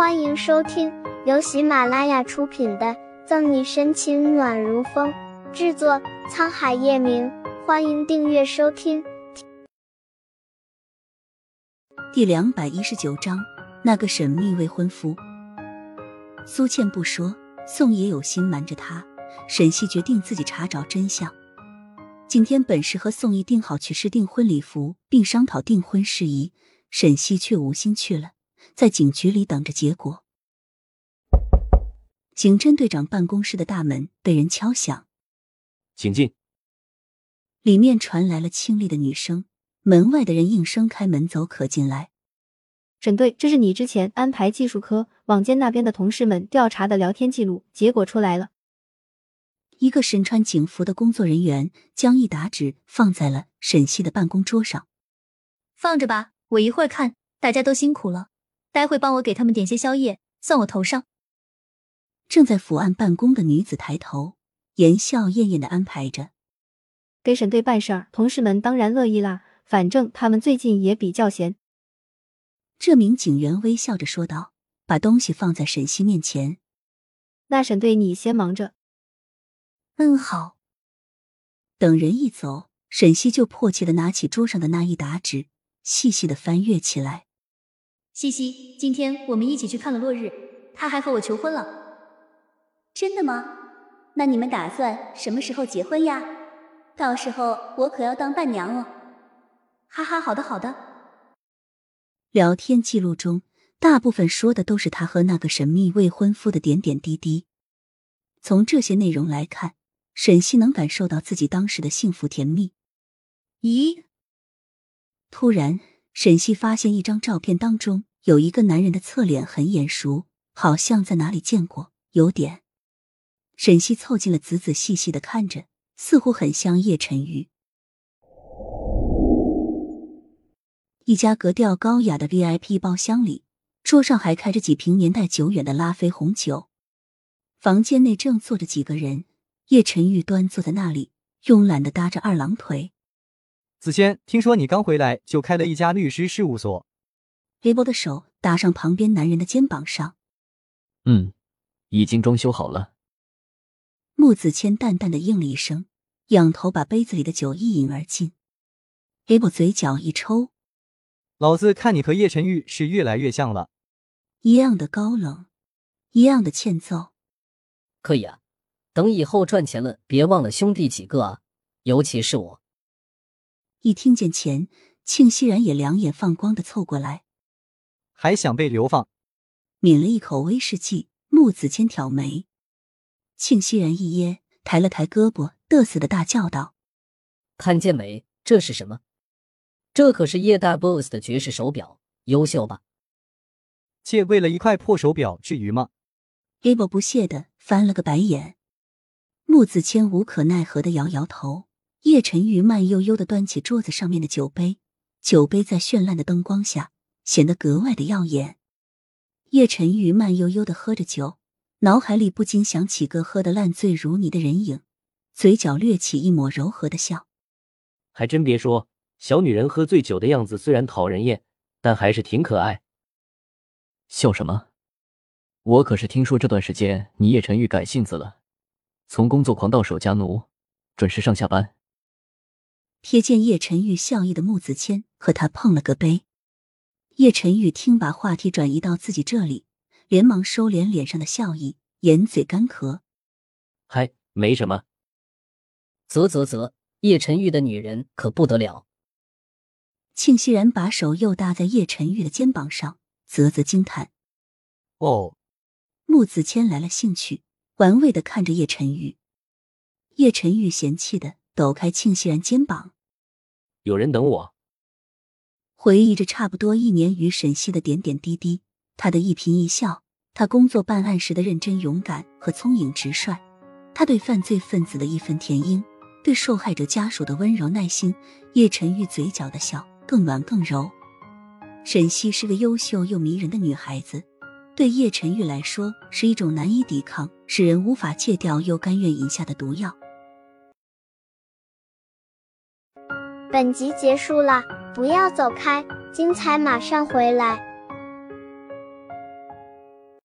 欢迎收听由喜马拉雅出品的《赠你深情暖如风》，制作沧海夜明。欢迎订阅收听。第两百一十九章，那个神秘未婚夫。苏倩不说，宋也有心瞒着她。沈西决定自己查找真相。今天本是和宋毅定好去试订婚礼服，并商讨订婚事宜，沈西却无心去了。在警局里等着结果。刑侦队长办公室的大门被人敲响，请进。里面传来了清丽的女声，门外的人应声开门走，可进来。沈队，这是你之前安排技术科网监那边的同事们调查的聊天记录，结果出来了。一个身穿警服的工作人员将一沓纸放在了沈西的办公桌上，放着吧，我一会儿看。大家都辛苦了。待会帮我给他们点些宵夜，算我头上。正在伏案办公的女子抬头，言笑晏晏的安排着：“给沈队办事儿，同事们当然乐意啦。反正他们最近也比较闲。”这名警员微笑着说道，把东西放在沈西面前：“那沈队你先忙着。”“嗯，好。”等人一走，沈西就迫切的拿起桌上的那一沓纸，细细的翻阅起来。西西，今天我们一起去看了落日，他还和我求婚了。真的吗？那你们打算什么时候结婚呀？到时候我可要当伴娘哦。哈哈，好的好的。聊天记录中，大部分说的都是他和那个神秘未婚夫的点点滴滴。从这些内容来看，沈西能感受到自己当时的幸福甜蜜。咦？突然，沈西发现一张照片当中。有一个男人的侧脸很眼熟，好像在哪里见过，有点。沈西凑近了，仔仔细细的看着，似乎很像叶晨玉。一家格调高雅的 VIP 包厢里，桌上还开着几瓶年代久远的拉菲红酒。房间内正坐着几个人，叶晨玉端坐在那里，慵懒的搭着二郎腿。子谦，听说你刚回来就开了一家律师事务所。黑波的手搭上旁边男人的肩膀上，嗯，已经装修好了。穆子谦淡淡的应了一声，仰头把杯子里的酒一饮而尽。雷波嘴角一抽，老子看你和叶晨玉是越来越像了，一样的高冷，一样的欠揍。可以啊，等以后赚钱了，别忘了兄弟几个啊，尤其是我。一听见钱，庆熙然也两眼放光的凑过来。还想被流放？抿了一口威士忌，穆子谦挑眉，庆熙然一噎，抬了抬胳膊，得瑟的大叫道：“看见没？这是什么？这可是叶大 boss 的绝世手表，优秀吧？借为了一块破手表，至于吗？”？Able 不屑的翻了个白眼，穆子谦无可奈何的摇摇头。叶晨玉慢悠悠的端起桌子上面的酒杯，酒杯在绚烂的灯光下。显得格外的耀眼。叶晨玉慢悠悠的喝着酒，脑海里不禁想起个喝得烂醉如泥的人影，嘴角掠起一抹柔和的笑。还真别说，小女人喝醉酒的样子虽然讨人厌，但还是挺可爱。笑什么？我可是听说这段时间你叶晨玉改性子了，从工作狂到守家奴，准时上下班。瞥见叶晨玉笑意的穆子谦和他碰了个杯。叶晨玉听，把话题转移到自己这里，连忙收敛脸上的笑意，掩嘴干咳：“嗨，没什么。”啧啧啧，叶晨玉的女人可不得了。庆熙然把手又搭在叶晨玉的肩膀上，啧啧惊叹：“哦。”穆子谦来了兴趣，玩味的看着叶晨玉。叶晨玉嫌弃的抖开庆熙然肩膀：“有人等我。”回忆着差不多一年与沈西的点点滴滴，他的一颦一笑，他工作办案时的认真勇敢和聪颖直率，他对犯罪分子的义愤填膺，对受害者家属的温柔耐心，叶晨玉嘴角的笑更暖更柔。沈西是个优秀又迷人的女孩子，对叶晨玉来说是一种难以抵抗、使人无法戒掉又甘愿饮下的毒药。本集结束了。不要走开，精彩马上回来。